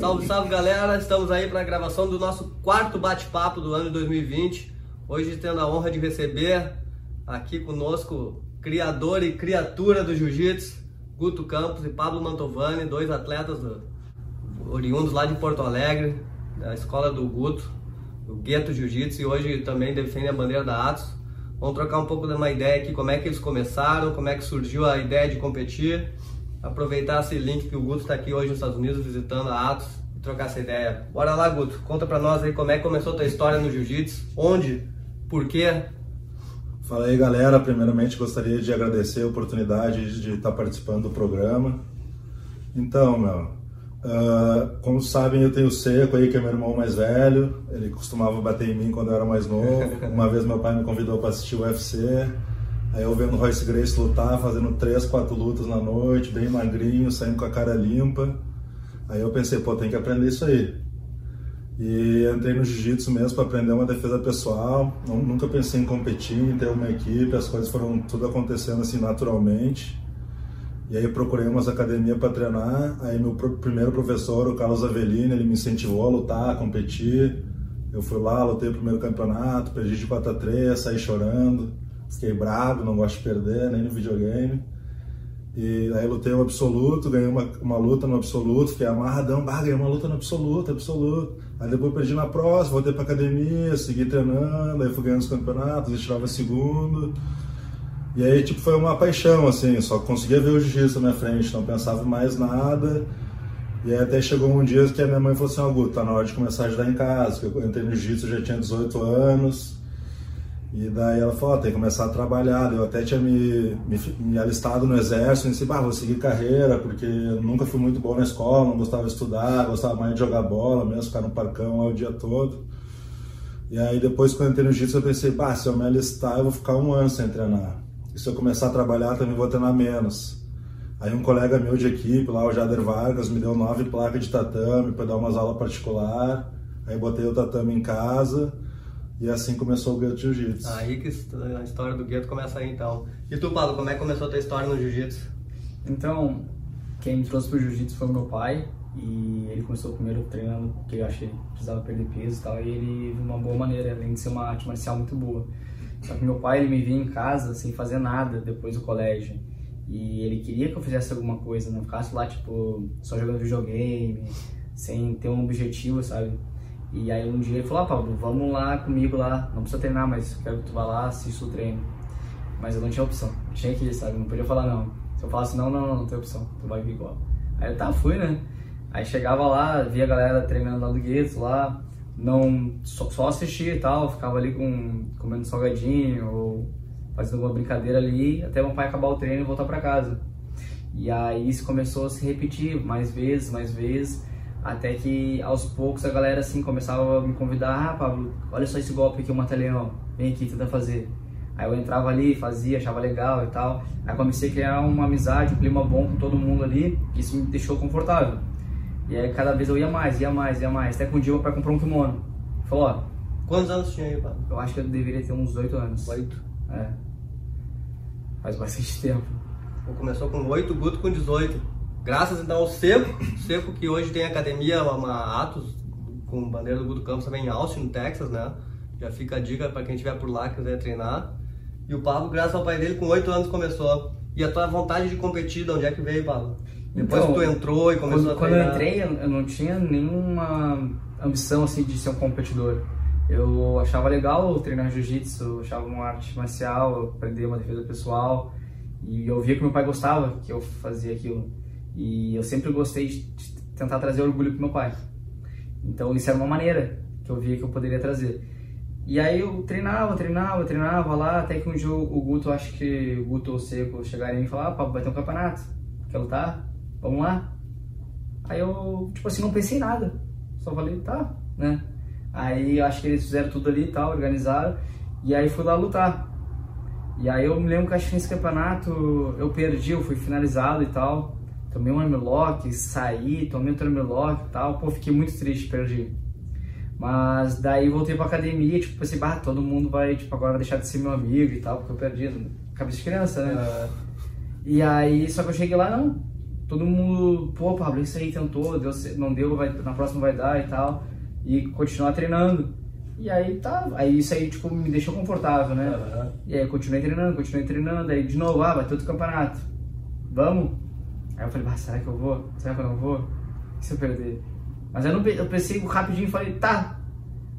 Salve, salve galera! Estamos aí para a gravação do nosso quarto bate-papo do ano de 2020. Hoje tendo a honra de receber aqui conosco criador e criatura do jiu-jitsu, Guto Campos e Pablo Mantovani, dois atletas do- oriundos lá de Porto Alegre, da escola do Guto, do Gueto Jiu-Jitsu, e hoje também defendem a bandeira da Atos. Vamos trocar um pouco de uma ideia aqui, como é que eles começaram, como é que surgiu a ideia de competir, aproveitar esse link que o Guto está aqui hoje nos Estados Unidos visitando a Atos e trocar essa ideia. Bora lá, Guto, conta pra nós aí como é que começou a tua história no Jiu-Jitsu, onde, por quê? Fala aí, galera. Primeiramente, gostaria de agradecer a oportunidade de estar participando do programa. Então, meu, ah, como sabem, eu tenho o Seco aí, que é meu irmão mais velho. Ele costumava bater em mim quando eu era mais novo. Uma vez meu pai me convidou para assistir o UFC. Aí eu vendo o Royce Grace lutar, fazendo três, quatro lutas na noite, bem magrinho, saindo com a cara limpa. Aí eu pensei, pô, tem que aprender isso aí. E entrei no jiu-jitsu mesmo para aprender uma defesa pessoal. Nunca pensei em competir, em ter uma equipe, as coisas foram tudo acontecendo assim naturalmente. E aí procurei umas academias para treinar. Aí meu primeiro professor, o Carlos Avelino, ele me incentivou a lutar, a competir. Eu fui lá, lutei o primeiro campeonato, perdi de 4 a 3, saí chorando. Fiquei bravo, não gosto de perder, nem no videogame. E aí lutei o absoluto, ganhei uma, uma luta no absoluto, fiquei amarradão, bah, ganhei uma luta no absoluto, absoluto. Aí depois perdi na próxima, voltei pra academia, segui treinando, aí fui ganhando os campeonatos, eu tirava segundo. E aí, tipo, foi uma paixão, assim, só conseguia ver o jiu-jitsu na minha frente, não pensava mais nada. E aí até chegou um dia que a minha mãe falou assim, ó, Guto, tá na hora de começar a ajudar em casa, eu entrei no jiu-jitsu, já tinha 18 anos. E daí ela falou, tem que começar a trabalhar. Eu até tinha me, me, me alistado no exército, e disse, bah, vou seguir carreira, porque nunca fui muito bom na escola, não gostava de estudar, gostava mais de jogar bola mesmo, ficar no parcão lá o dia todo. E aí depois quando eu entrei no jiu-jitsu eu pensei, bah, se eu me alistar eu vou ficar um ano sem treinar. E se eu começar a trabalhar também vou treinar menos. Aí um colega meu de equipe lá, o Jader Vargas, me deu nove placas de tatame para dar umas aulas particular. Aí botei o tatame em casa e assim começou o Gueto Jiu-Jitsu. Aí que a história do gueto começa aí então. E tu, Pablo, como é que começou a tua história no Jiu-Jitsu? Então, quem me trouxe pro jiu-jitsu foi o meu pai. E ele começou primeiro treinando, porque eu achei que precisava perder peso e tal. E ele viu uma boa maneira, além de ser uma arte marcial muito boa. Só que meu pai, ele me via em casa sem fazer nada depois do colégio. E ele queria que eu fizesse alguma coisa, não ficasse lá, tipo, só jogando videogame, sem ter um objetivo, sabe? E aí um dia ele falou, ah, Pablo, vamos lá comigo lá, não precisa treinar, mas quero que tu vá lá, assista o treino. Mas eu não tinha opção, tinha que ir, sabe? Não podia falar não. Se eu falasse não, não, não, não tem opção, tu vai vir igual. Aí eu tá, fui, né? Aí chegava lá, via a galera treinando lá do gueto lá, não só, só assistia e tal, ficava ali com, comendo salgadinho ou fazendo alguma brincadeira ali, até meu pai acabar o treino e voltar pra casa. E aí isso começou a se repetir mais vezes, mais vezes, até que aos poucos a galera assim começava a me convidar, ah, Pablo, olha só esse golpe aqui, o Mataleão, vem aqui, tenta fazer. Aí eu entrava ali, fazia, achava legal e tal. Aí comecei a criar uma amizade, um clima bom com todo mundo ali, que isso me deixou confortável. E aí cada vez eu ia mais, ia mais, ia mais. Até que um dia meu pai comprou um kimono. Falou, ó, Quantos anos tinha aí, Pablo? eu acho que eu deveria ter uns 8 anos. Oito. É. Faz bastante tempo. Começou com 8, Guto com 18. Graças então ao Seco, Seco que hoje tem academia, uma Atos, com bandeira do Guto Campos também em Austin, no Texas, né? Já fica a dica para quem estiver por lá que quiser treinar. E o Pablo, graças ao pai dele, com 8 anos começou. E a tua vontade de competir, de onde é que veio, Pablo? Depois Então, que tu entrou e começou Quando, a quando eu treinar. entrei, eu não tinha nenhuma ambição assim de ser um competidor. Eu achava legal treinar jiu-jitsu, achava uma arte marcial, aprender uma defesa pessoal. E eu via que meu pai gostava que eu fazia aquilo. E eu sempre gostei de tentar trazer orgulho pro meu pai. Então isso era uma maneira que eu via que eu poderia trazer. E aí eu treinava, treinava, treinava lá, até que um dia o Guto, acho que o Guto ou o Seco chegaram e falaram, ah, Pablo, vai ter um campeonato. Quer lutar? Vamos lá? Aí eu, tipo assim, não pensei em nada. Só falei, tá, né? Aí acho que eles fizeram tudo ali e tal, organizaram. E aí fui lá lutar. E aí eu me lembro que acho que nesse campeonato eu perdi, eu fui finalizado e tal. Tomei um armlock, saí, tomei outro armlock e tal. Pô, fiquei muito triste, perdi. Mas daí voltei pra academia, tipo, pensei, bah, todo mundo vai, tipo, agora deixar de ser meu amigo e tal, porque eu perdi. Cabeça de criança, né? É. E aí, só que eu cheguei lá, não. Todo mundo, pô, Pablo, isso aí tentou, deu, não deu, vai, na próxima vai dar e tal. E continuar treinando. E aí tá, aí isso aí, tipo, me deixou confortável, né? Aham. E aí eu continuei treinando, continuei treinando, aí de novo, ah, vai ter outro campeonato. Vamos? Aí eu falei, será que eu vou? Será que eu não vou? E se eu perder? Mas eu, não, eu pensei rapidinho e falei, tá.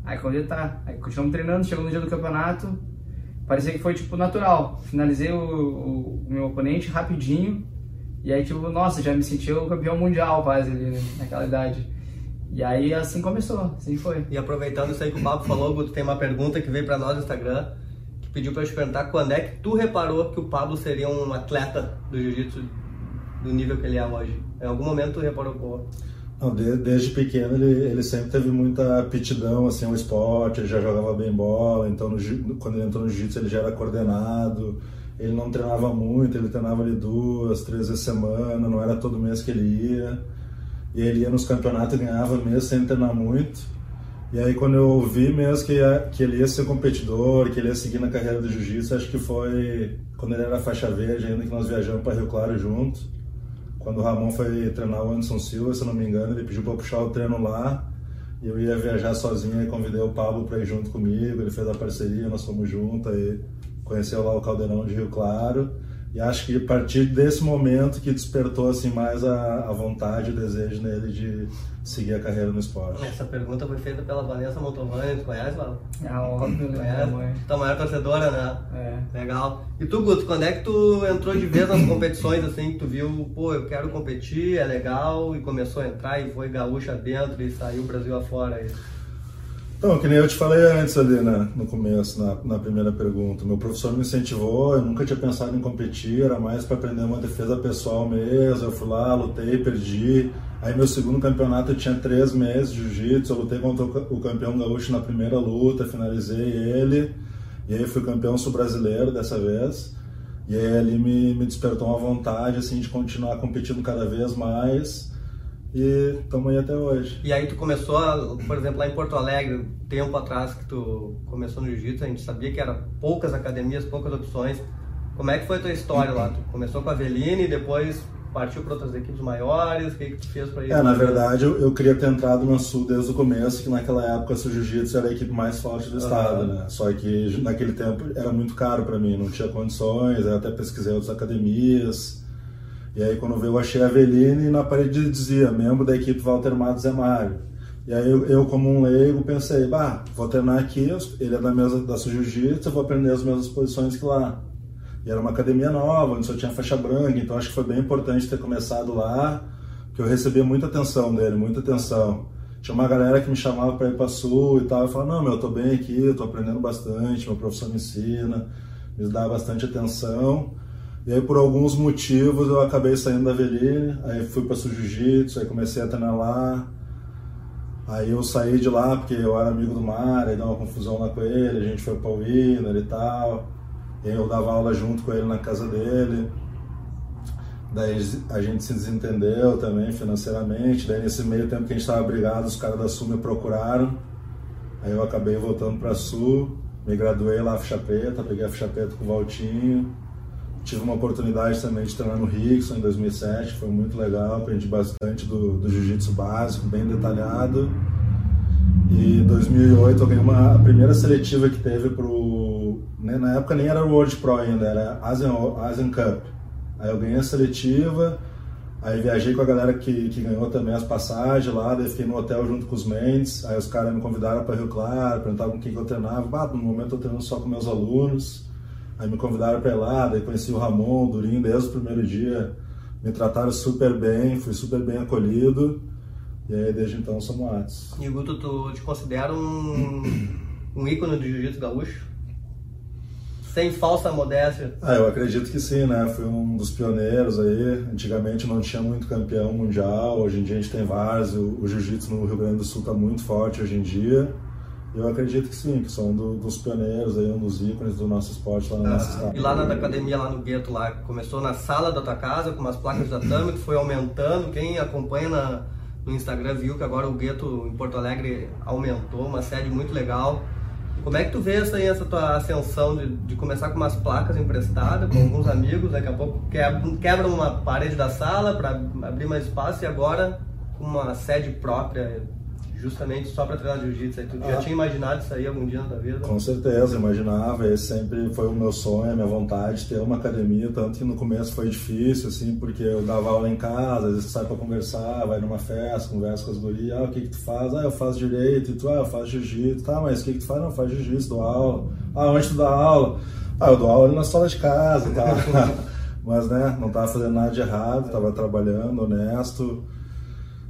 Aí quando eu tá, aí continuamos treinando, chegou no dia do campeonato, parecia que foi tipo natural. Finalizei o, o- o meu oponente rapidinho, e aí tipo, nossa, já me senti o campeão mundial quase ali, né, naquela idade. E aí assim começou, assim foi. E aproveitando isso aí que o Pablo falou, Guto, tem uma pergunta que veio pra nós no Instagram, que pediu pra eu te perguntar quando é que tu reparou que o Pablo seria um atleta do jiu-jitsu do nível que ele é hoje. Em algum momento reparou, pô, Não, de- desde pequeno ele, ele sempre teve muita aptidão assim, ao esporte, ele já jogava bem bola, então no quando ele entrou no jiu-jitsu ele já era coordenado, ele não treinava muito, ele treinava ali duas, três vezes semana, não era todo mês que ele ia, e ele ia nos campeonatos e ganhava mesmo sem treinar muito. E aí quando eu vi mesmo que, ia- que ele ia ser competidor, que ele ia seguir na carreira do jiu-jitsu, acho que foi quando ele era faixa verde ainda que nós viajamos para Rio Claro junto. Quando o Ramon foi treinar o Anderson Silva, se não me engano, ele pediu para puxar o treino lá. E eu ia viajar sozinho e convidei o Pablo para ir junto comigo. Ele fez a parceria, nós fomos juntos aí conheceu lá o Caldeirão de Rio Claro. E acho que a partir desse momento que despertou assim mais a, a vontade e o desejo nele de seguir a carreira no esporte. essa pergunta foi feita pela Vanessa Montovani, tu conhece, Vala? É óbvio, né, Conhece? mãe? Tua maior torcedora, né? É. Legal. E tu, Guto, quando é que tu entrou de vez nas competições, assim, que tu viu, pô, eu quero competir, é legal, e começou a entrar e foi gaúcha dentro e saiu o Brasil afora aí? Então, que nem eu te falei antes ali na, no começo, na, na primeira pergunta. Meu professor me incentivou, eu nunca tinha pensado em competir, era mais para aprender uma defesa pessoal mesmo. Eu fui lá, lutei, perdi. Aí, meu segundo campeonato, eu tinha três meses de jiu-jitsu. Eu lutei contra o campeão gaúcho na primeira luta, finalizei ele. E aí, fui campeão sul-brasileiro dessa vez. E aí, ali me, me despertou uma vontade, assim, de continuar competindo cada vez mais. E estamos aí até hoje. E aí tu começou, a, por exemplo, lá em Porto Alegre, tempo atrás que tu começou no jiu-jitsu, a gente sabia que era poucas academias, poucas opções. Como é que foi a tua história lá? Tu começou com a Aveline e depois partiu para outras equipes maiores? O que, que tu fez para isso? É, na verdade, eu, eu queria ter entrado na Sul desde o começo, que naquela época o Jiu-Jitsu era a equipe mais forte do estado, Aham. né? Só que naquele tempo era muito caro para mim, não tinha condições, eu até pesquisei outras academias. E aí quando veio eu achei a Aveline e na parede dizia, membro da equipe Walter Matos Zé Mário. E aí eu, eu, como um leigo pensei, bah, vou treinar aqui, ele é da mesa da Jiu-Jitsu, eu vou aprender as mesmas posições que lá. E era uma academia nova, onde só tinha faixa branca, então acho que foi bem importante ter começado lá, porque eu recebia muita atenção dele, muita atenção. Tinha uma galera que me chamava para ir para Sul e tal, eu falava, não, meu, eu tô bem aqui, eu tô aprendendo bastante, meu professor me ensina, me dá bastante atenção. E aí, por alguns motivos, eu acabei saindo da Aveline, aí fui para Sul Jiu-Jitsu, aí comecei a treinar lá. Aí eu saí de lá porque eu era amigo do Mar, aí deu uma confusão lá com ele, a gente foi para o Winner e tal. E eu dava aula junto com ele na casa dele. Daí a gente se desentendeu também financeiramente. Daí nesse meio tempo que a gente estava brigado, os caras da Sul me procuraram. Aí eu acabei voltando para Sul, me graduei lá faixa preta, peguei a faixa preta com o Valtinho. Tive uma oportunidade também de treinar no Rickson em 2007, que foi muito legal, aprendi bastante do, do jiu-jitsu básico, bem detalhado. E em 2008 eu ganhei uma, a primeira seletiva que teve pro. Né, na época nem era World Pro ainda, era Asian, Asian Cup. Aí eu ganhei a seletiva, aí viajei com a galera que, que ganhou também as passagens lá, daí fiquei no hotel junto com os Mendes. Aí os caras me convidaram para Rio Claro, perguntavam com quem que eu treinava. Bah, no momento eu treino só com meus alunos. Aí me convidaram para ir lá, daí conheci o Ramon, o Durinho, desde o primeiro dia. Me trataram super bem, fui super bem acolhido. E aí desde então somos atos. E Guto, tu te considera um, um ícone do jiu-jitsu gaúcho? Sem falsa modéstia. Ah, eu acredito que sim, né? Fui um dos pioneiros aí. Antigamente não tinha muito campeão mundial, hoje em dia a gente tem vários. O, o jiu-jitsu no Rio Grande do Sul está muito forte hoje em dia. Eu acredito que sim, que são do, dos pioneiros, aí, um dos ícones do nosso esporte lá na nossa cidade. Ah, E lá na academia, lá no gueto, lá, começou na sala da tua casa, com umas placas de tatame, que foi aumentando. Quem acompanha na- no Instagram viu que agora o gueto em Porto Alegre aumentou, uma sede muito legal. Como é que tu vê essa, aí, essa tua ascensão de, de começar com umas placas emprestadas com alguns amigos, daqui a pouco quebra uma parede da sala para abrir mais espaço e agora com uma sede própria, justamente só para treinar jiu-jitsu. aí. Tu já Ah. tinha imaginado isso aí algum dia na tua vida? Com certeza, imaginava, esse sempre foi o meu sonho, a minha vontade de ter uma academia, tanto que no começo foi difícil, assim, porque eu dava aula em casa, às vezes sai pra conversar, vai numa festa, conversa com as gurias, ah, o que que tu faz? Ah, eu faço direito, e tu, ah, eu faço jiu-jitsu, tá, mas o que que tu faz? Não, faço jiu-jitsu, dou aula. Ah, onde tu dá aula? Ah, eu dou aula na sala de casa, tá? mas, né, não tava fazendo nada de errado, tava trabalhando, honesto,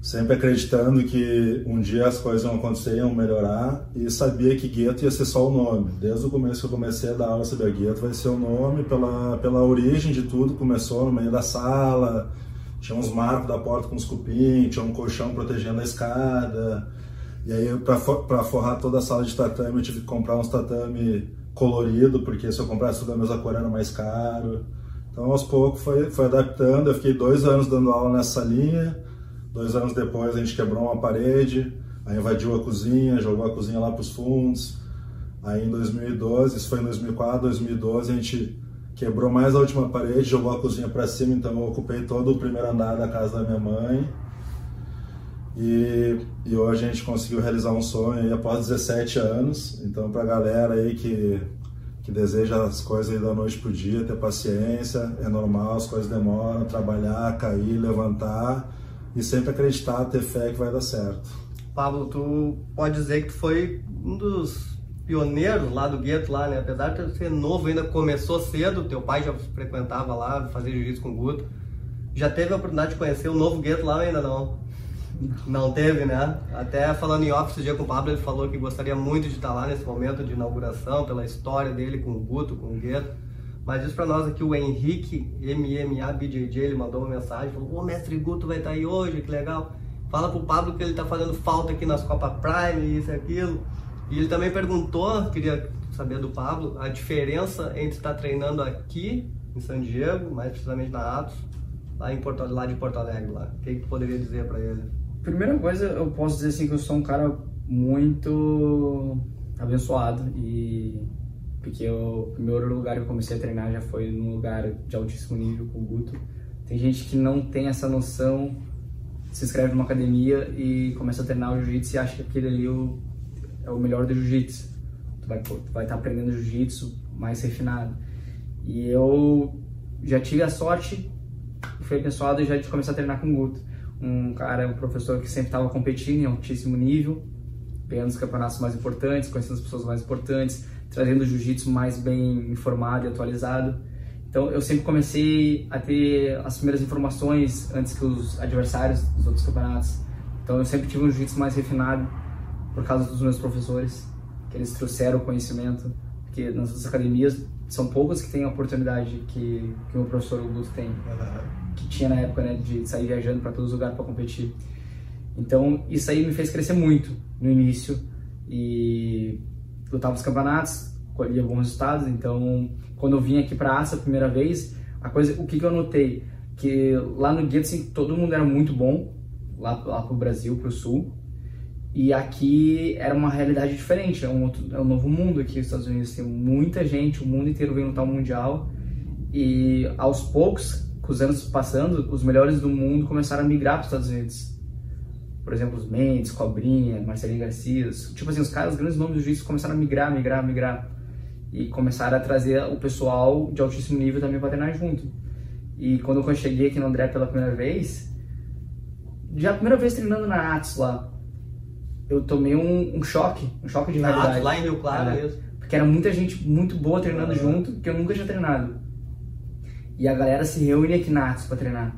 sempre acreditando que um dia as coisas iam acontecer, iam melhorar e sabia que gueto ia ser só o nome. Desde o começo que eu comecei a dar aula sobre a gueto vai ser o nome pela, pela origem de tudo, começou no meio da sala, tinha uns marcos da porta com os cupim, tinha um colchão protegendo a escada. E aí para forrar toda a sala de tatame eu tive que comprar uns tatame colorido, porque se eu comprasse tudo da mesma cor era mais caro. Então aos poucos foi, foi adaptando, eu fiquei dois anos dando aula nessa linha, Dois anos depois a gente quebrou uma parede, aí invadiu a cozinha, jogou a cozinha lá para os fundos. Aí em 2012, isso foi em 2004, 2012 a gente quebrou mais a última parede, jogou a cozinha para cima, então eu ocupei todo o primeiro andar da casa da minha mãe. E, e hoje a gente conseguiu realizar um sonho aí após 17 anos. Então para a galera aí que que deseja as coisas aí da noite pro dia, ter paciência, é normal, as coisas demoram, trabalhar, cair, levantar e sempre acreditar, ter fé que vai dar certo. Pablo, tu pode dizer que tu foi um dos pioneiros lá do gueto lá, né? Apesar de ser novo, ainda começou cedo, teu pai já frequentava lá, fazia jiu-jitsu com o Guto. Já teve a oportunidade de conhecer o novo gueto lá ainda não? Não teve, né? Até falando em off esse dia com o Pablo, ele falou que gostaria muito de estar lá nesse momento de inauguração, pela história dele com o Guto, com o gueto. Mas diz pra nós aqui o Henrique, MMA BJJ, ele mandou uma mensagem, falou, ô mestre Guto vai estar aí hoje, que legal. Fala pro Pablo que ele tá fazendo falta aqui nas Copa Prime, isso e aquilo. E ele também perguntou, queria saber do Pablo, a diferença entre estar treinando aqui em San Diego, mais precisamente na Atos, lá, em Porto, lá de Porto Alegre. Lá. O que, que tu poderia dizer para ele? Primeira coisa, eu posso dizer assim que eu sou um cara muito abençoado e porque o primeiro lugar que eu comecei a treinar já foi num lugar de altíssimo nível com o Guto. Tem gente que não tem essa noção, se inscreve numa academia e começa a treinar o jiu-jitsu e acha que aquele ali é o, é melhor do jiu-jitsu. Tu vai tu vai estar aprendendo jiu-jitsu mais refinado. E eu já tive a sorte, fui abençoado já de começar a treinar com o Guto. Um cara, um professor que sempre estava competindo em altíssimo nível, ganhando os campeonatos mais importantes, conhecendo as pessoas mais importantes, trazendo o jiu-jitsu mais bem informado e atualizado. Então eu sempre comecei a ter as primeiras informações antes que os adversários dos outros campeonatos. Então eu sempre tive um jiu-jitsu mais refinado por causa dos meus professores, que eles trouxeram o conhecimento, porque nas outras academias são poucas que têm a oportunidade que, que o meu professor Augusto tem, que tinha na época, né, de sair viajando para todos os lugares para competir. Então isso aí me fez crescer muito no início e lutava os campeonatos, colhia bons resultados. Então, quando eu vim aqui para Aça a primeira vez, a coisa, o que, que eu notei que lá no Gueto assim, todo mundo era muito bom lá lá pro Brasil, pro Sul. E aqui era uma realidade diferente, é um, outro, é um novo mundo aqui nos Estados Unidos. Tem muita gente, o mundo inteiro vem lutar o Mundial. E aos poucos, com os anos passando, os melhores do mundo começaram a migrar para os Estados Unidos por exemplo, os Mendes, Cobrinha, Marcelinho Garcia, tipo assim, os caras, os grandes nomes do jiu-jitsu começaram a migrar, migrar, migrar e começaram a trazer o pessoal de altíssimo nível também para treinar junto. E quando eu cheguei aqui no André pela primeira vez, já a primeira vez treinando na Atos lá, eu tomei um, um choque, um choque de Na realidade. Atos, lá em Rio Claro É. mesmo. Porque era muita gente muito boa treinando Uhum. junto, que eu nunca tinha treinado. E a galera se reúne aqui na Atos pra treinar.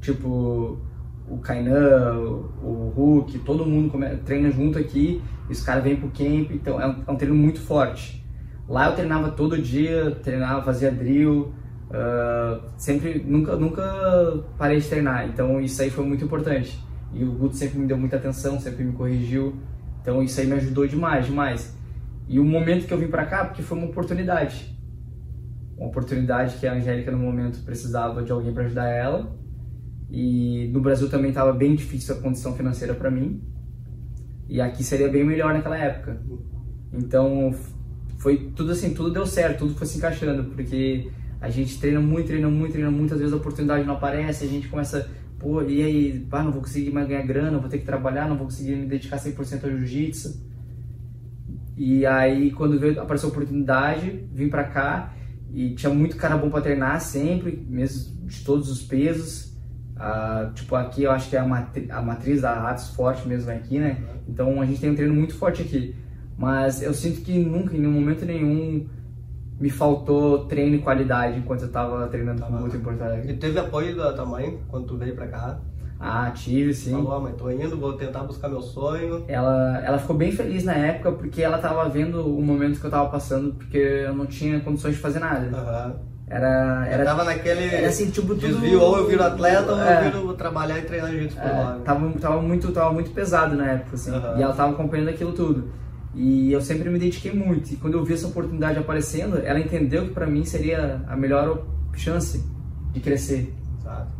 Tipo, o Kainan, o, Hulk, todo mundo treina junto aqui, os caras vêm pro camp, então é um, é um treino muito forte. Lá eu treinava todo dia, treinava, fazia drill, ah, sempre, nunca, nunca parei de treinar, então isso aí foi muito importante. E o Guto sempre me deu muita atenção, sempre me corrigiu. Então isso aí me ajudou demais, demais. E o momento que eu vim pra cá, porque foi uma oportunidade. Uma oportunidade que a Angélica no momento precisava de alguém para ajudar ela. E no Brasil também estava bem difícil a condição financeira para mim. E aqui seria bem melhor naquela época. Então foi tudo assim, tudo deu certo, tudo foi se encaixando, porque a gente treina muito, treina muito, treina muitas vezes a oportunidade não aparece, a gente começa, pô, e aí, pá, não vou conseguir mais ganhar grana, vou ter que trabalhar, não vou conseguir me dedicar 100% ao jiu-jitsu. E aí, quando veio, apareceu a oportunidade, vim pra cá e tinha muito cara bom pra treinar sempre, mesmo de todos os pesos. Ah, tipo, aqui eu acho que é a, matri a matriz da Ratos forte mesmo aqui, né? Então a gente tem um treino muito forte aqui. Mas eu sinto que nunca, em nenhum momento nenhum, me faltou treino e qualidade enquanto eu tava treinando Tá muito em Porto Alegre. E teve apoio da tua mãe quando tu veio pra cá? Ah, tive sim. Falou, "Ó, mãe, tô indo, vou tentar buscar meu sonho. Ela, ela ficou bem feliz na época porque ela tava vendo o momento que eu tava passando porque eu não tinha condições de fazer nada. Aham. Era, era, Tava naquele era assim, tipo, tudo... desvio, ou eu viro atleta ou É. eu viro trabalhar e treinar jiu-jitsu por É, lá. tava, tava, muito, tava muito pesado na época, assim. Aham. E ela tava acompanhando aquilo tudo. E eu sempre me dediquei muito. E quando eu vi essa oportunidade aparecendo, ela entendeu que pra mim seria a melhor chance de crescer. Sabe?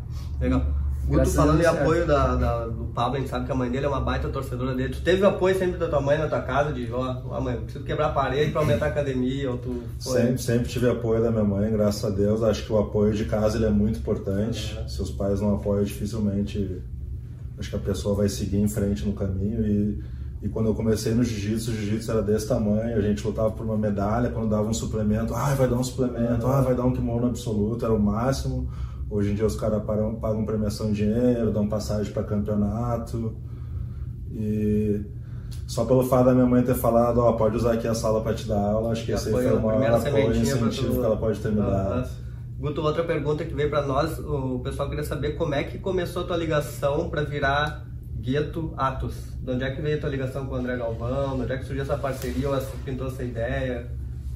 Legal. Guto, falando em apoio da, da- do Pablo, a gente sabe que a mãe dele é uma baita torcedora dele. Tu teve apoio sempre da tua mãe na tua casa, de ó, ó mãe, preciso quebrar a parede pra aumentar a academia, ou tu foi... Sempre, sempre tive apoio da minha mãe, graças a Deus. Acho que o apoio de casa ele é muito importante. Se os pais não apoiam, dificilmente acho que a pessoa vai seguir em frente no caminho. E, e quando eu comecei no jiu-jitsu, o jiu-jitsu era desse tamanho. A gente lutava por uma medalha, quando dava um suplemento, ah, vai dar um suplemento, ah, vai dar um kimono absoluto, era o máximo. Hoje em dia os caras pagam, pagam premiação em dinheiro, dão passagem para campeonato. E só pelo fato da minha mãe ter falado, ó, pode usar aqui a sala para te dar aula, acho que esse aí foi o maior apoio e incentivo tu- que ela pode ter me dado. Guto, outra pergunta que veio pra nós, o pessoal queria saber como é que começou a tua ligação pra virar Gueto Atos. De onde é que veio a tua ligação com o André Galvão? De onde é que surgiu essa parceria ou essa, pintou essa ideia?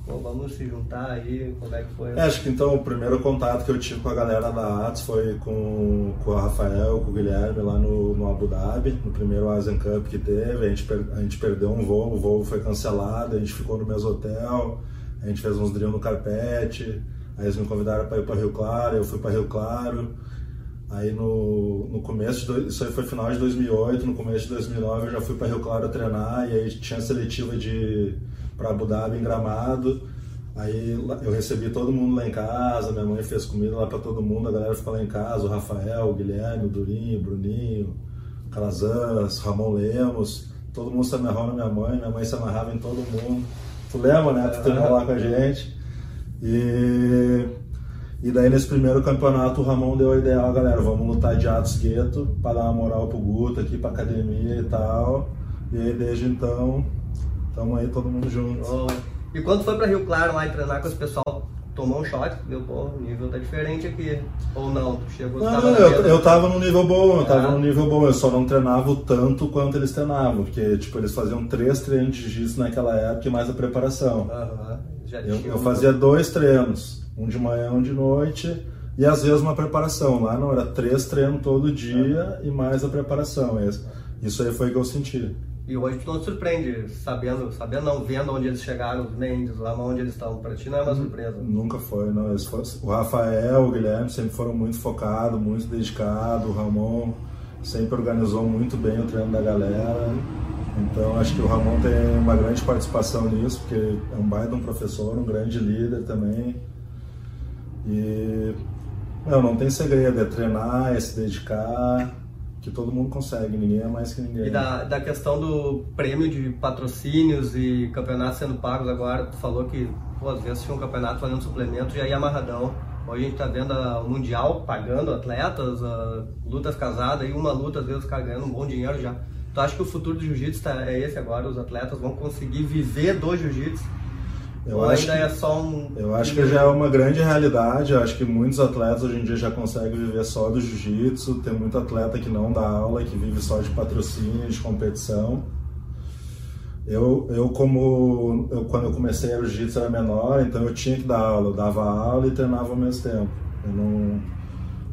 Vamos se juntar aí, como é que foi? É, acho que então o primeiro contato que eu tive com a galera da Atos foi com, com o Rafael, com o Guilherme lá no, no Abu Dhabi, no primeiro Asian Cup que teve. A gente, per- a gente perdeu um voo, o voo foi cancelado, a gente ficou no mesmo hotel, a gente fez uns drills no carpete, aí eles me convidaram para ir para Rio Claro, eu fui para Rio Claro. Aí no, no começo, dois- isso aí foi final de 2008, no começo de 2009 eu já fui para Rio Claro treinar e aí tinha seletiva de para Abu Dhabi em Gramado. Aí eu recebi todo mundo lá em casa, minha mãe fez comida lá para todo mundo, a galera ficou lá em casa, o Rafael, o Guilherme, o Durinho, o Bruninho, o Calazans, Ramon Lemos, todo mundo se amarrou na minha mãe, minha mãe se amarrava em todo mundo. Tu lembra, né? Tu treinou lá com a gente. E, e daí nesse primeiro campeonato o Ramon deu a ideia, ó galera, vamos lutar de Atos Gueto para dar uma moral pro Guto aqui, pra academia e tal. E aí desde então, estamos aí todo mundo junto. Oh, E quando foi pra Rio Claro lá e treinar com esse pessoal, tomou um choque, viu? Pô, o nível tá diferente aqui. Ou não, tu chegou, Não, tava eu, eu tava num nível bom, eu tava Ah. num nível bom, eu só não treinava tanto quanto eles treinavam, porque tipo, eles faziam três treinos de jiu-jitsu naquela época e mais a preparação. Aham, já Eu, tinha eu fazia dois treinos, um de manhã, um de noite, e às vezes uma preparação. Lá não, era três treinos todo dia e mais a preparação. Esse- Isso aí foi o que eu senti. E hoje tu não te surpreende, sabendo, sabendo não, vendo onde eles chegaram, os Mendes, lá onde eles estão. Pra ti não é uma surpresa. Nunca foi, não. Foram- o Rafael, o Guilherme sempre foram muito focados, muito dedicados. O Ramon sempre organizou muito bem o treino da galera. Então acho que o Ramon tem uma grande participação nisso, porque é um baita um professor, um grande líder também. E não, não tem segredo, é treinar, é se dedicar, que todo mundo consegue, ninguém é mais que ninguém. E da, da questão do prêmio de patrocínios e campeonatos sendo pagos agora, tu falou que, pô, às vezes tinha um campeonato valendo suplemento, já ia amarradão. Hoje a gente tá vendo o Mundial pagando atletas, lutas casadas, e uma luta, às vezes, os caras ganhando um bom dinheiro já. Tu acha que o futuro do jiu-jitsu tá- é esse agora? Os atletas vão conseguir viver do jiu-jitsu? Eu Ou acho ainda que- é só um... Eu acho que já é uma grande realidade. Eu acho que muitos atletas hoje em dia já conseguem viver só do jiu-jitsu. Tem muito atleta que não dá aula, que vive só de patrocínio, de competição. Eu, eu como eu, quando eu comecei o jiu-jitsu era menor, então eu tinha que dar aula. Eu dava aula e treinava ao mesmo tempo. Eu não,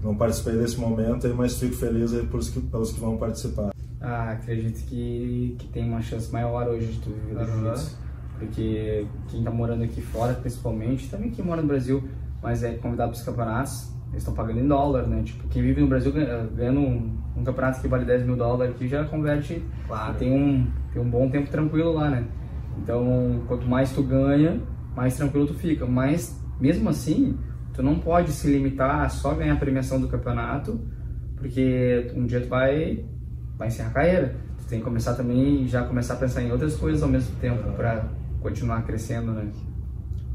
não participei desse momento, aí, mas fico feliz aí pelos que, pelos que vão participar. Ah, acredito que, que tem uma chance maior hoje de tu viver do jiu-jitsu. Porque quem tá morando aqui fora, principalmente, também quem mora no Brasil, mas é convidado para os campeonatos, eles estão pagando em dólar, né? Tipo, quem vive no Brasil ganha- ganhando um, um campeonato que vale 10 mil dólares aqui já converte Claro. tem um, tem um bom tempo tranquilo lá, né? Então, quanto mais tu ganha, mais tranquilo tu fica. Mas, mesmo assim, tu não pode se limitar a só ganhar a premiação do campeonato, porque um dia tu vai, vai encerrar a carreira. Tu tem que começar também, já começar a pensar em outras coisas ao mesmo tempo, para continuar crescendo, né?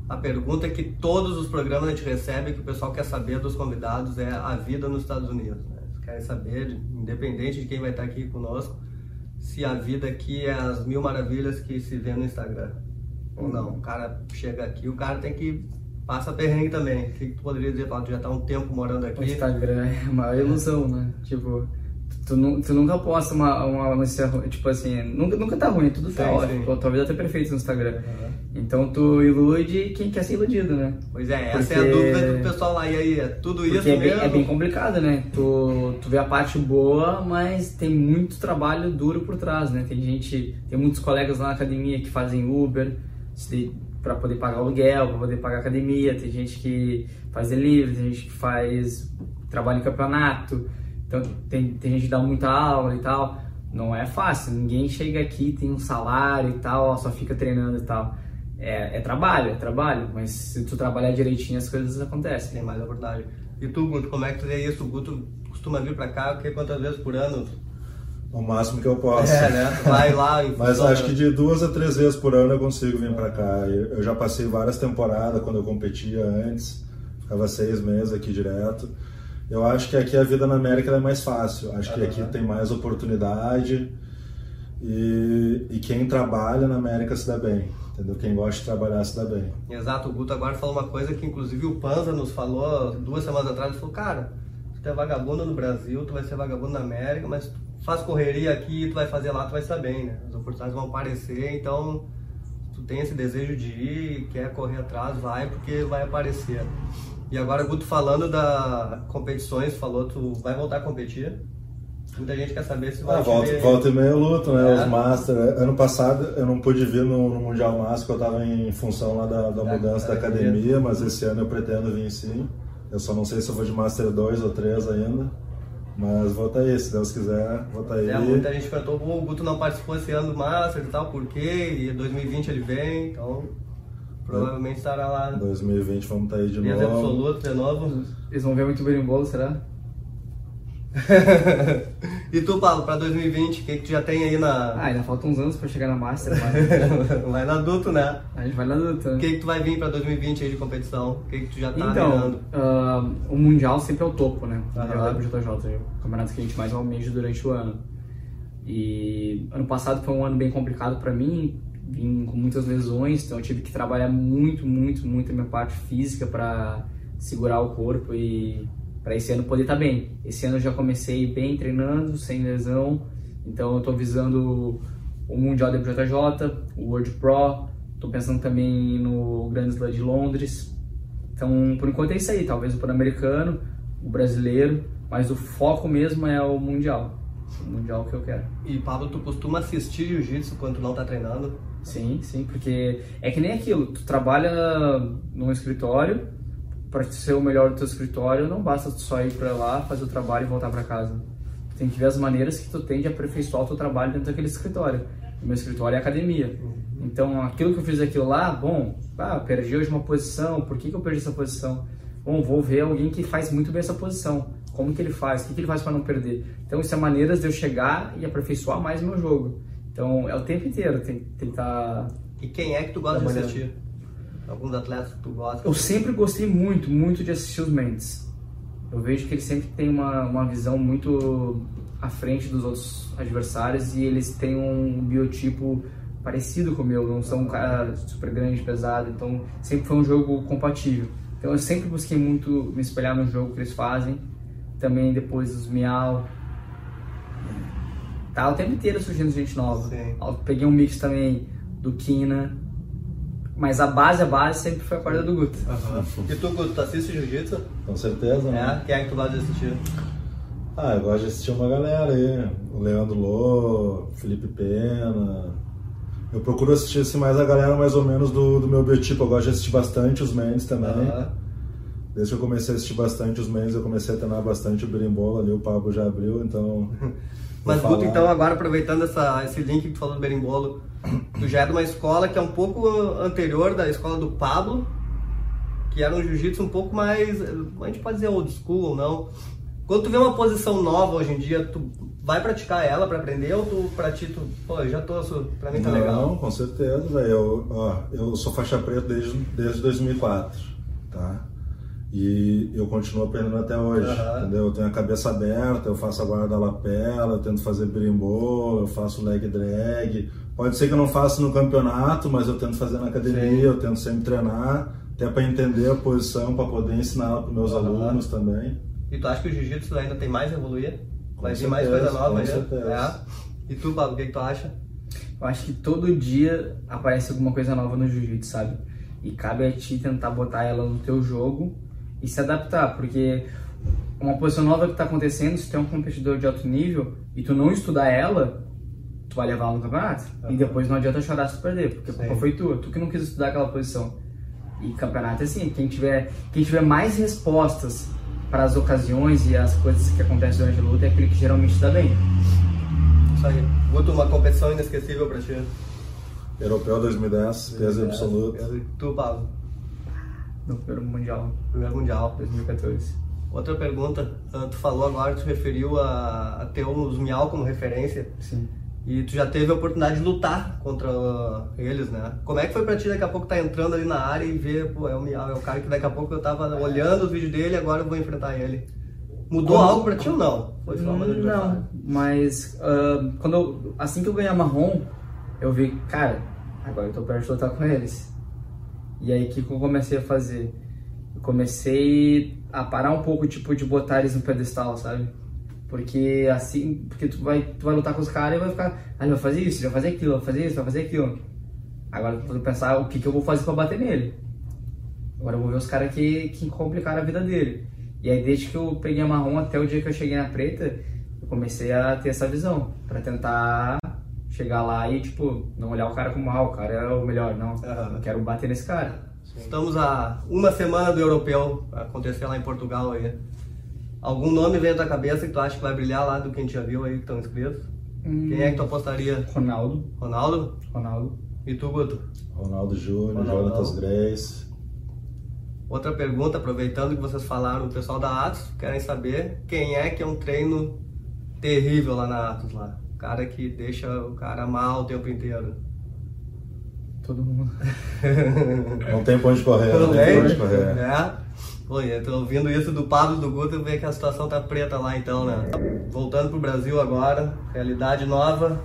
A pergunta que todos os programas a gente recebe, que o pessoal quer saber dos convidados, é a vida nos Estados Unidos. Né? Eles querem saber, de- independente de quem vai estar aqui conosco, se a vida aqui é as mil maravilhas que se vê no Instagram. Ou não. O cara chega aqui, o cara tem que passa perrengue também. O que tu poderia dizer, Paulo? Tu já tá um tempo morando O aqui. Instagram é uma ilusão, né? Tipo, tu, nu- tu nunca posta uma, uma notícia ruim, tipo assim, nunca, nunca tá ruim, tudo tá Sim, ótimo. sim. Tua- vida tá perfeita no Instagram. Então tu ilude quem quer ser iludido, né? Pois é, essa é Porque- a dúvida do pessoal lá. E aí, é tudo isso Porque é bem, mesmo? é bem complicado, né? Tu, tu vê a parte boa, mas tem muito trabalho duro por trás, né? Tem gente, tem muitos colegas lá na academia que fazem Uber para poder pagar aluguel, para poder pagar academia. Tem gente que faz delivery, tem gente que faz trabalho em campeonato. Então tem, tem gente que dá muita aula e tal. Não é fácil, ninguém chega aqui, tem um salário e tal, só fica treinando e tal. É, é trabalho, é trabalho, mas se tu trabalhar direitinho as coisas acontecem. Tem mais oportunidade. E tu, Guto, como é que tu vê isso? O Guto costuma vir pra cá, o que, quantas vezes por ano? O máximo que eu posso. É, né? Vai lá e Mas acho que de duas a três vezes por ano eu consigo vir pra cá. Eu já passei várias temporadas quando eu competia antes, ficava seis meses aqui direto. Eu acho que aqui a vida na América é mais fácil. Acho que aqui tem mais oportunidade e, e quem trabalha na América se dá bem. Entendeu? Quem gosta de trabalhar se dá bem. Exato, o Guto agora falou uma coisa que inclusive o Panza nos falou duas semanas atrás, ele falou, cara, tu é vagabundo no Brasil, tu vai ser vagabundo na América, mas tu faz correria aqui, tu vai fazer lá, tu vai estar bem, né? As oportunidades vão aparecer, então tu tem esse desejo de ir, quer correr atrás, vai, porque vai aparecer. E agora, Guto, falando da competições, falou, tu vai voltar a competir? Muita gente quer saber se vai Ah, volta, ver- volta e meia eu luto, né? É. Os Master. Ano passado eu não pude vir no, no Mundial Master, eu estava em função lá da, da Da- mudança da da academia, mas esse ano eu pretendo vir sim. Eu só não sei se eu vou de Master 2 ou 3 ainda. Mas vou estar aí, se Deus quiser, vou estar aí. É, muita gente perguntou, "Pô, o Guto não participou esse ano do Master e tal, por quê? E 2020 ele vem, então provavelmente estará lá. 2020 vamos estar aí de Peso novo. absoluto de novo. Eles vão ver muito berimbolo, será? e tu, Paulo, pra 2020, o que, que tu já tem aí Ah, na. ainda faltam uns anos pra chegar na Master, mas Vai na adulto, né? a gente vai na luta. O que, que tu vai vir pra 2020 aí de competição? O que, que tu já tá Então, ah, o Mundial sempre é o topo, né? O Mundial BJJ, é o campeonato que a gente mais almeja durante o ano. E ano passado foi um ano bem complicado pra mim, vim com muitas lesões, então eu tive que trabalhar muito, muito, muito a minha parte física pra segurar o corpo e para esse ano poder estar bem. Esse ano eu já comecei bem treinando, sem lesão, então eu tô visando o Mundial BJJ, o World Pro, tô pensando também no Grand Slam de Londres. Então, por enquanto é isso aí, talvez o Pan-Americano, o brasileiro, mas o foco mesmo é o Mundial. Mundial que eu quero. E, Pablo, tu costuma assistir jiu-jitsu quando não tá treinando? Sim, sim, porque é que nem aquilo, tu trabalha num escritório, para ser o melhor do teu escritório, não basta tu só ir para lá, fazer o trabalho e voltar para casa. Tu tem que ver as maneiras que tu tem de aperfeiçoar o teu trabalho dentro daquele escritório. O meu escritório é academia. Então, aquilo que eu fiz aquilo lá, bom, ah, perdi hoje uma posição, por que, que eu perdi essa posição? Bom, vou ver alguém que faz muito bem essa posição. Como que ele faz? O que, que ele faz para não perder? Então, isso é maneiras de eu chegar e aperfeiçoar mais o meu jogo. Então, é o tempo inteiro, tem tentar E quem é que tu gosta de assistir? Alguns atletas que tu gosta? Eu sempre gostei muito, muito de assistir os Mendes. Eu vejo que eles sempre têm uma, uma visão muito à frente dos outros adversários e eles têm um biotipo parecido com o meu, não são um cara super grande, pesado, então sempre foi um jogo compatível. Então eu sempre busquei muito me espelhar no jogo que eles fazem, também depois os Miau. Tá o tempo inteiro surgindo gente nova. Sim. Eu peguei um mix também do Kina, mas a base, a base sempre foi a corda do Guto. E tu, Guto, tu assiste jiu-jitsu? Com certeza, né? É? Quem é que tu gosta de assistir? Ah, eu gosto de assistir uma galera aí. O Leandro Lô, Felipe Pena. Eu procuro assistir assim, mais a galera mais ou menos do, do meu biotipo. Eu gosto de assistir bastante os Mendes também. Aham. Desde que eu comecei a assistir bastante os Mendes, eu comecei a treinar bastante o berimbolo ali, o Pablo já abriu, então. Mas vou Guto, falar. então, agora aproveitando essa, esse link que tu falou do berimbolo, tu já é de uma escola que é um pouco anterior da escola do Pablo, que era um jiu-jitsu um pouco mais, a gente pode dizer old school ou não. Quando tu vê uma posição nova hoje em dia, tu vai praticar ela pra aprender ou tu pratica, tu, pô, eu já tô, pra mim tá Não, legal. com certeza, velho. Eu, ó, eu sou faixa preta desde, desde 2004, tá? E eu continuo aprendendo até hoje, Aham. entendeu? Eu tenho a cabeça aberta, eu faço a guarda lapela, eu tento fazer berimbolo, eu faço leg drag. Pode ser que eu não faça no campeonato, mas eu tento fazer na academia, Sim. eu tento sempre treinar, até para entender a posição, para poder ensinar ela para meus Aham. alunos também. E tu acha que o jiu-jitsu ainda tem mais a evoluir? Com Vai vir mais coisa nova certeza. É. E tu, Pablo, o que, que tu acha? Eu acho que todo dia aparece alguma coisa nova no jiu-jitsu, sabe? E cabe a ti tentar botar ela no teu jogo e se adaptar, porque uma posição nova que tá acontecendo, se tu é um competidor de alto nível e tu não estudar ela, tu vai levar ela no campeonato. E depois não adianta chorar se tu perder, porque a culpa foi tua, tu que não quis estudar aquela posição. E campeonato é assim, quem tiver, quem tiver mais respostas para as ocasiões e as coisas que acontecem durante a luta é aquele que geralmente dá bem. Isso aí. Guto, uma competição inesquecível pra ti. Europeu 2010, peso absoluto. E tu, Pablo, No primeiro Mundial, primeiro mundial. 2014. Outra pergunta, ah, tu falou agora, tu referiu a, a ter os Miau como referência Sim. e tu já teve a oportunidade de lutar contra ah, eles, né? Como é que foi pra ti daqui a pouco tá entrando ali na área e ver, pô, é o Miau, é o cara que daqui a pouco eu tava olhando os vídeos dele e agora eu vou enfrentar ele. Mudou Como- algo pra ti ou não? Foi só mais adversário? Não, mas ah, quando eu- assim que eu ganhei a marrom, eu vi, cara, agora eu tô perto de lutar com eles. E aí o que, que eu comecei a fazer? Eu comecei a parar um pouco, tipo, de botar eles no pedestal, sabe? Porque assim, porque tu vai, tu vai lutar com os caras e vai ficar, ah, ele vai fazer isso, ele vai fazer aquilo, vai fazer isso, vai fazer aquilo. Agora eu vou pensar o que, que eu vou fazer pra bater nele. Agora eu vou ver os caras que, que complicaram a vida dele. E aí, desde que eu peguei a marrom até o dia que eu cheguei na preta, eu comecei a ter essa visão. Pra tentar chegar lá e, tipo, não olhar o cara como, ah, o cara é o melhor. Não, eu quero bater nesse cara. Estamos a uma semana do europeu, acontecer lá em Portugal aí. Algum nome vem tua cabeça que tu acha que vai brilhar lá do que a gente já viu aí que estão inscritos? Hum. Quem é que tu apostaria? Ronaldo. Ronaldo? Ronaldo. E tu, Guto? Ronaldo Júnior. Jonatas Grace. Outra pergunta, aproveitando que vocês falaram, o pessoal da Atos querem saber quem é que é um treino terrível lá na Atos lá. Cara que deixa o cara mal o tempo inteiro. Todo mundo. Não tem pra onde correr, não tem bem? pra onde correr. É. Pô, eu tô ouvindo isso do Pablo e do Guto e ver que a situação tá preta lá então, né? Voltando pro Brasil agora, realidade nova.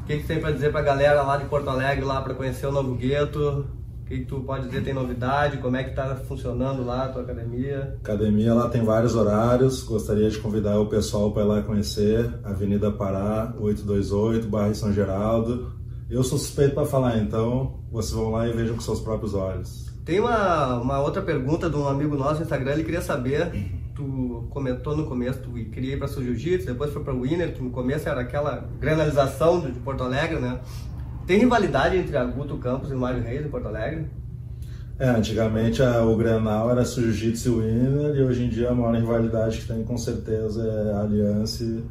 O que, que tem pra dizer pra galera lá de Porto Alegre, lá pra conhecer o novo gueto? O que, que tu pode dizer? Tem novidade? Como é que tá funcionando lá a tua academia? Academia lá tem vários horários. Gostaria de convidar o pessoal para ir lá conhecer. Avenida Pará, 828, bairro São Geraldo. Eu sou suspeito para falar, então vocês vão lá e vejam com seus próprios olhos. Tem uma, uma outra pergunta de um amigo nosso no Instagram, ele queria saber, tu comentou no começo, tu queria ir pra Sul Jiu-Jitsu, depois foi pra Winner, que no começo era aquela granalização de Porto Alegre, né? Tem rivalidade entre a Guto Campos e o Mário Reis em Porto Alegre? É, antigamente a- o Grenal era Jiu-Jitsu e Winner e hoje em dia a maior rivalidade que tem com certeza é a Aliança e-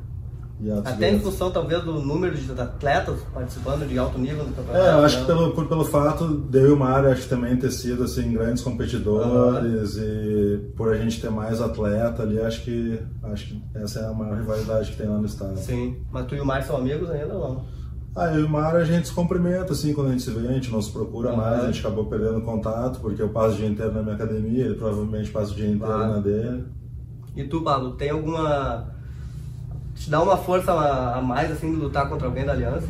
Atos Até em função, talvez, do número de atletas participando de alto nível no campeonato. É, eu acho né? que pelo, por- pelo fato de eu e o Mário acho que também ter sido assim, grandes competidores e por a gente ter mais atleta ali, acho que, acho que essa é a maior rivalidade que tem lá no estado. Sim, mas tu e o Mário são amigos ainda ou não? Ah, eu e o Mário a gente se cumprimenta assim quando a gente se vê, a gente não se procura Aham. mais, a gente acabou perdendo contato, porque eu passo o dia inteiro na minha academia, ele provavelmente passa o dia inteiro Claro. na dele. E tu, Pablo, tem alguma... Te dá uma força a mais, assim, de lutar contra alguém da Aliança?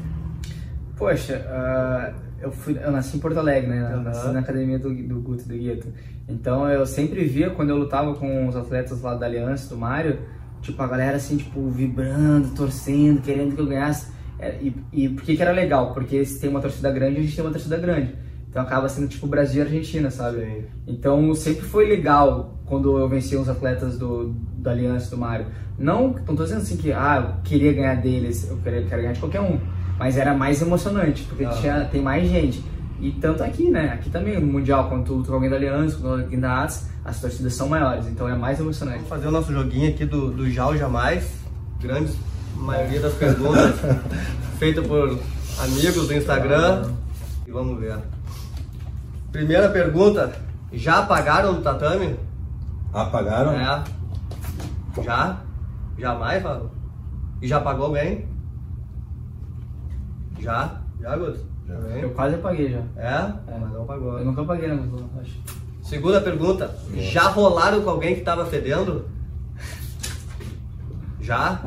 Poxa, ah, eu, fui, eu nasci em Porto Alegre, né? Aham. Nasci na academia do, do Guto, do Gueto. Então eu sempre via, quando eu lutava com os atletas lá da Aliança, do Mário, tipo, a galera assim, tipo, vibrando, torcendo, querendo que eu ganhasse. É, E, e por que que era legal? Porque se tem uma torcida grande, a gente tem uma torcida grande. Então acaba sendo tipo Brasil e Argentina, sabe? Sim. Então sempre foi legal quando eu venci uns atletas do, do Aliança do Mário. Não, não tô dizendo assim que ah, eu queria ganhar deles, eu queria, quero ganhar de qualquer um. Mas era mais emocionante, porque Ah. tinha, tem mais gente. E tanto aqui, né? Aqui também, no Mundial, quando tu, é alguém da Aliança, quando alguém da ATS, as torcidas são maiores, então é mais emocionante. Vamos fazer o nosso joguinho aqui do, do Já ou Jamais. Grande maioria das perguntas feitas por amigos do Instagram. E vamos ver. Primeira pergunta: já apagaram no tatame? Apagaram? É. Já? Jamais, Fábio? E já apagou alguém? Já? Já, Guto? Já. Eu quase apaguei já. É? Mas não apagou. Eu nunca apaguei, né? mas eu acho. Segunda pergunta: já rolaram com alguém que tava fedendo? Já?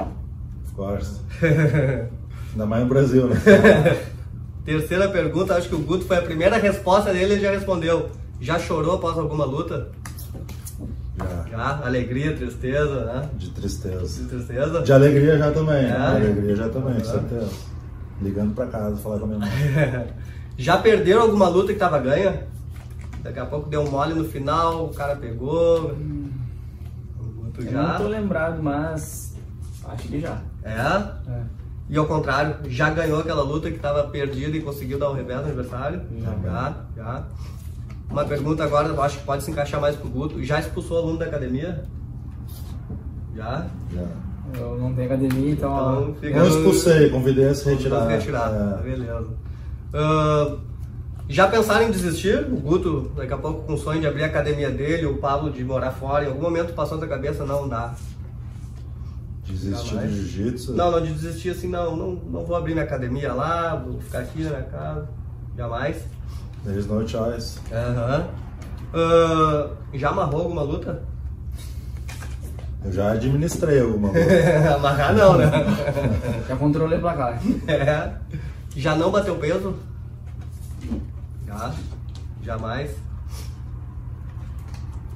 Gosto. Ainda mais no Brasil, né? Terceira pergunta, acho que o Guto foi a primeira resposta dele, ele já respondeu. Já chorou após alguma luta? Já. Já? Alegria, tristeza, né? De tristeza. Tristeza? De alegria já também. É? De alegria já também, com certeza. Ligando pra casa, falar com a minha mãe. Já perderam alguma luta que tava ganha? Daqui a pouco deu um mole no final, o cara pegou. O Guto Eu não tô já. lembrado, mas acho que já. É? É. E ao contrário, já ganhou aquela luta que estava perdida e conseguiu dar o revés no adversário? Já. já, já. Uma pergunta agora, eu acho que pode se encaixar mais pro Guto. Já expulsou aluno da academia? Já? Já. Eu não tenho academia, então. Então ó, fica Não no- expulsei, convidei a se retirar. Retirar. É. Beleza. Ah, já pensaram em desistir? O Guto, daqui a pouco, com o sonho de abrir a academia dele, o Pablo de morar fora, em algum momento passou na cabeça, não dá. Desistir do jiu-jitsu. Não, não de desistir assim, não, não, não vou abrir minha academia lá, vou ficar aqui na minha casa. Jamais. There's no choice. Aham. Ah, já amarrou alguma luta? Eu já administrei alguma coisa. Amarrar não, né? Já controlei o placar. É. Já não bateu peso? Já. Jamais.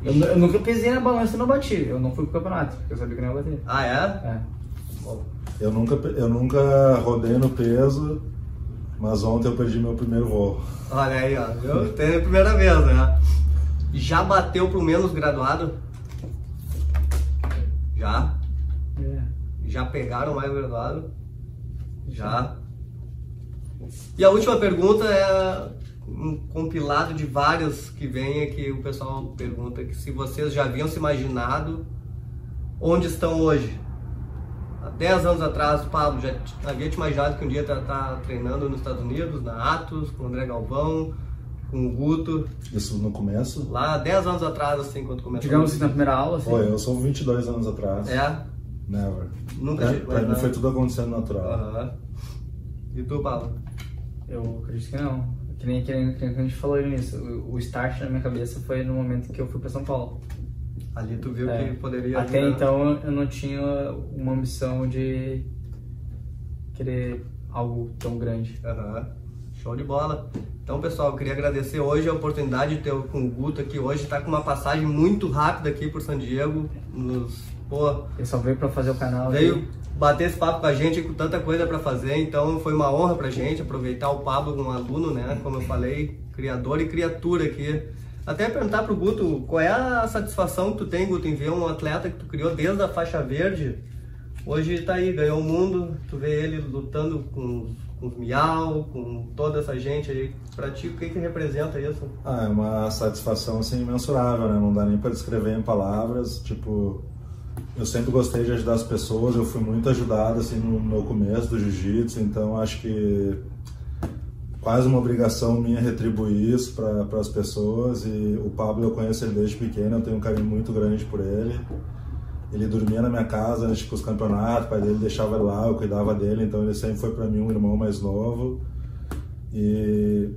Eu, eu nunca pesei na balança e não bati. Eu não fui pro campeonato, porque eu sabia que não ia bater. Ah, é? É. Bom. Eu nunca, eu nunca rodei no peso, mas ontem eu perdi meu primeiro voo. Olha aí, ó. Eu tenho a primeira vez, né? Já bateu pro menos graduado? Já. É. Já pegaram mais graduado? Já. E a última pergunta é um compilado de várias que vem que o pessoal pergunta que se vocês já haviam se imaginado onde estão hoje. Há 10 anos atrás, Pablo, já havia te imaginado que um dia tá, tá treinando nos Estados Unidos, na Atos, com o André Galvão, com o Guto. Isso no começo? Lá 10 anos atrás, assim, quando começou. Digamos que na primeira aula, assim. Pô, eu sou 22 anos atrás. É, Never. Nunca imaginado. foi tudo acontecendo natural. E tu, Pablo? Eu acredito que não. Que nem, que nem, que nem a gente falou nisso. O, o start na minha cabeça foi no momento que eu fui pra São Paulo. Ali tu viu É. que poderia. Até ajudar. então eu não tinha uma ambição de querer algo tão grande. Aham. Show de bola. Então, pessoal, eu queria agradecer hoje a oportunidade de ter com o Guto aqui hoje. Tá com uma passagem muito rápida aqui por San Diego. Nos, pô, Ele só veio pra fazer o canal. veio e- bater esse papo com a gente com tanta coisa para fazer. Então, foi uma honra pra gente aproveitar o Pablo, um aluno, né? Como eu falei, criador e criatura aqui. Até perguntar pro Guto, qual é a satisfação que tu tem, Guto, em ver um atleta que tu criou desde a faixa verde Hoje tá aí, ganhou o mundo, tu vê ele lutando com, com os miau, com toda essa gente aí. Pra ti, o que que representa isso? Ah, é uma satisfação assim imensurável, né? Não dá nem para descrever em palavras. Tipo, eu sempre gostei de ajudar as pessoas. Eu fui muito ajudado assim no meu começo do jiu-jitsu, então acho que quase uma obrigação minha retribuir isso para as pessoas. E o Pablo eu conheço ele desde pequeno, eu tenho um carinho muito grande por ele. Ele dormia na minha casa antes dos campeonatos, o pai dele deixava ele lá, eu cuidava dele, então ele sempre foi para mim um irmão mais novo. E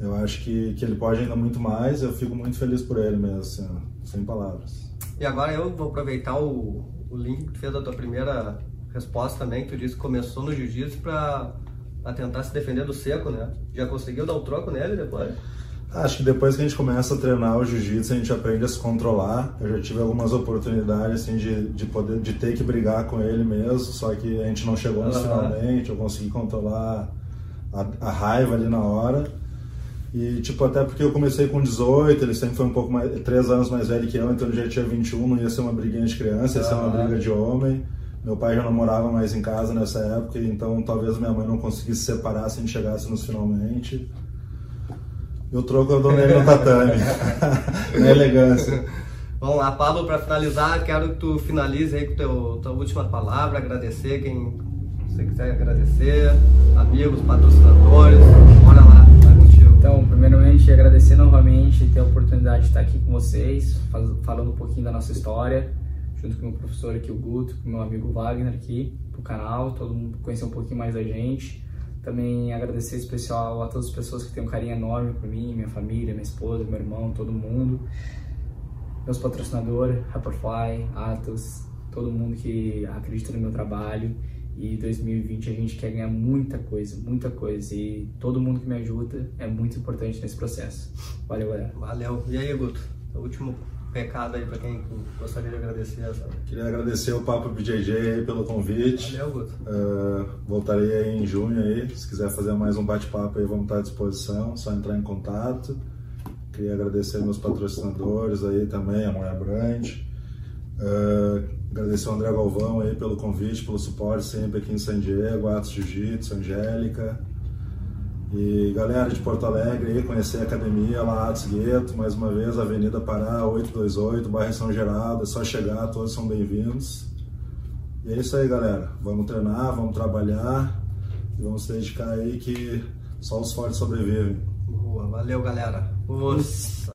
eu acho que, que ele pode ainda muito mais, eu fico muito feliz por ele mesmo, assim, sem palavras. E agora eu vou aproveitar o, o link que tu fez da tua primeira resposta também, que tu disse que começou no jiu-jitsu pra, pra tentar se defender do seco, né? Já conseguiu dar o troco nele depois? Acho que depois que a gente começa a treinar o jiu-jitsu, a gente aprende a se controlar. Eu já tive algumas oportunidades assim de, de poder de ter que brigar com ele mesmo, só que a gente não chegou Aham. finalmente, eu consegui controlar a, a raiva ali na hora. E, tipo, até porque eu comecei com 18, ele sempre foi um pouco mais, 3 anos mais velho que eu, então ele já tinha 21, não ia ser uma briguinha de criança, ia ser uma Ah. briga de homem. Meu pai já não morava mais em casa nessa época, então talvez minha mãe não conseguisse separar se a gente chegasse nos finalmente. E o troco eu dou nele no tatame, na elegância. Vamos lá, Pablo, para finalizar, quero que tu finalize aí com teu, tua última palavra, agradecer quem você quiser agradecer, amigos, patrocinadores, Então, primeiramente, agradecer novamente ter a oportunidade de estar aqui com vocês, falando um pouquinho da nossa história, junto com o meu professor aqui, o Guto, com o meu amigo Wagner aqui, pro canal, todo mundo conhecer um pouquinho mais da gente. Também agradecer especial a todas as pessoas que têm um carinho enorme por mim, minha família, minha esposa, meu irmão, todo mundo. Meus patrocinadores, Hyperfly, Atos, todo mundo que acredita no meu trabalho. E 2020 a gente quer ganhar muita coisa, muita coisa. E todo mundo que me ajuda é muito importante nesse processo. Valeu, galera. Valeu. E aí, Guto, o último recado aí para quem gostaria de agradecer essa. Queria agradecer o Papo BJJ aí pelo convite. Valeu, Guto. Uh, voltarei aí em junho aí. Se quiser fazer mais um bate-papo aí, vamos estar à disposição. Só entrar em contato. Queria agradecer meus patrocinadores aí também, a Moia Brand. Uh, agradecer o André Galvão aí pelo convite, pelo suporte sempre aqui em San Diego, Atos Jiu-Jitsu, Angélica. E galera de Porto Alegre aí, conhecer a academia lá, Atos Gueto, mais uma vez, Avenida Pará 828, bairro São Geraldo, é só chegar, todos são bem-vindos. E é isso aí, galera. Vamos treinar, vamos trabalhar e vamos se dedicar aí que só os fortes sobrevivem. Boa, valeu, galera. Os...